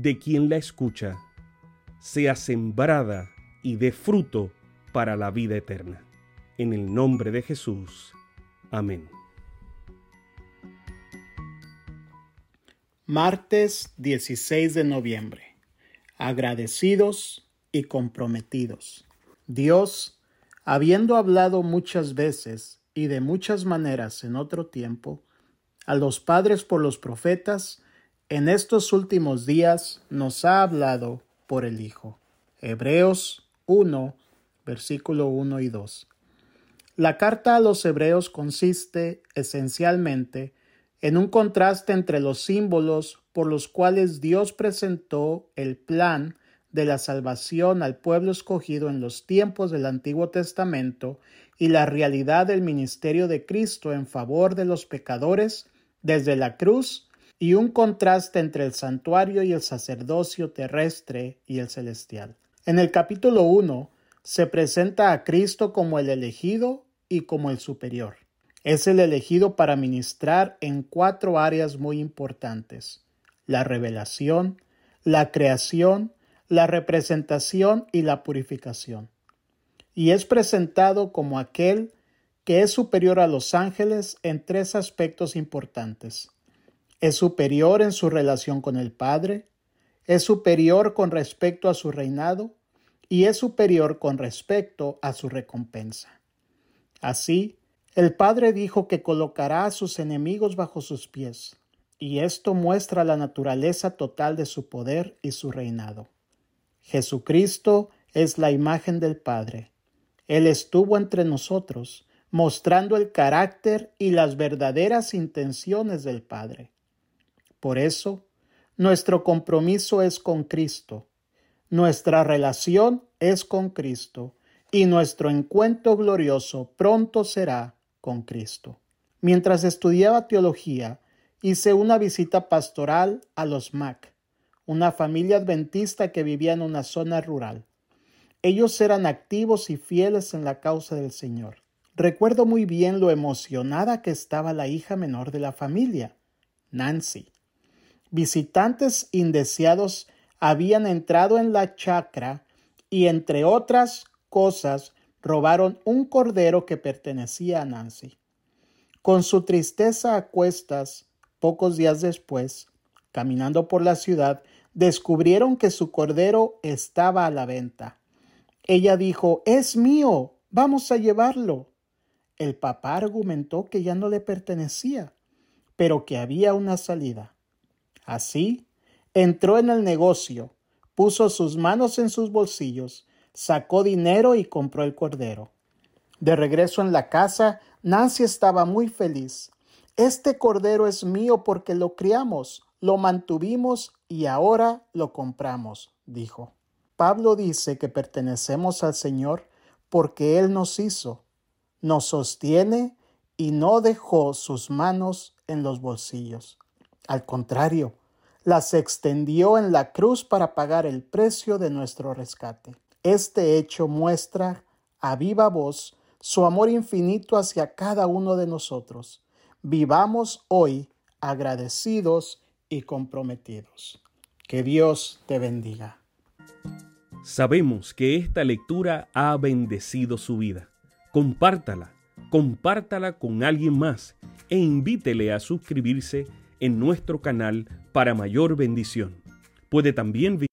de quien la escucha, sea sembrada y dé fruto para la vida eterna. En el nombre de Jesús. Amén. Martes 16 de noviembre. Agradecidos y comprometidos. Dios, habiendo hablado muchas veces y de muchas maneras en otro tiempo, a los padres por los profetas, en estos últimos días nos ha hablado por el Hijo. Hebreos 1, versículo 1 y 2. La carta a los hebreos consiste esencialmente en un contraste entre los símbolos por los cuales Dios presentó el plan de la salvación al pueblo escogido en los tiempos del Antiguo Testamento y la realidad del ministerio de Cristo en favor de los pecadores desde la cruz y un contraste entre el santuario y el sacerdocio terrestre y el celestial. En el capítulo 1 se presenta a Cristo como el elegido y como el superior. Es el elegido para ministrar en cuatro áreas muy importantes. La revelación, la creación, la representación y la purificación. Y es presentado como aquel que es superior a los ángeles en tres aspectos importantes. Es superior en su relación con el Padre, es superior con respecto a su reinado y es superior con respecto a su recompensa. Así, el Padre dijo que colocará a sus enemigos bajo sus pies, y esto muestra la naturaleza total de su poder y su reinado. Jesucristo es la imagen del Padre. Él estuvo entre nosotros, mostrando el carácter y las verdaderas intenciones del Padre. Por eso, nuestro compromiso es con Cristo, nuestra relación es con Cristo, y nuestro encuentro glorioso pronto será con Cristo. Mientras estudiaba teología, hice una visita pastoral a los Mac, una familia adventista que vivía en una zona rural. Ellos eran activos y fieles en la causa del Señor. Recuerdo muy bien lo emocionada que estaba la hija menor de la familia, Nancy. Visitantes indeseados habían entrado en la chacra y entre otras cosas robaron un cordero que pertenecía a Nancy. Con su tristeza a cuestas, pocos días después, caminando por la ciudad, descubrieron que su cordero estaba a la venta. Ella dijo, Es mío, vamos a llevarlo. El papá argumentó que ya no le pertenecía, pero que había una salida. Así, entró en el negocio, puso sus manos en sus bolsillos sacó dinero y compró el cordero. De regreso en la casa, Nancy estaba muy feliz. Este cordero es mío porque lo criamos, lo mantuvimos y ahora lo compramos, dijo. Pablo dice que pertenecemos al Señor porque Él nos hizo, nos sostiene y no dejó sus manos en los bolsillos. Al contrario, las extendió en la cruz para pagar el precio de nuestro rescate. Este hecho muestra a viva voz su amor infinito hacia cada uno de nosotros. Vivamos hoy agradecidos y comprometidos. Que Dios te bendiga. Sabemos que esta lectura ha bendecido su vida. Compártala, compártala con alguien más e invítele a suscribirse en nuestro canal para mayor bendición. Puede también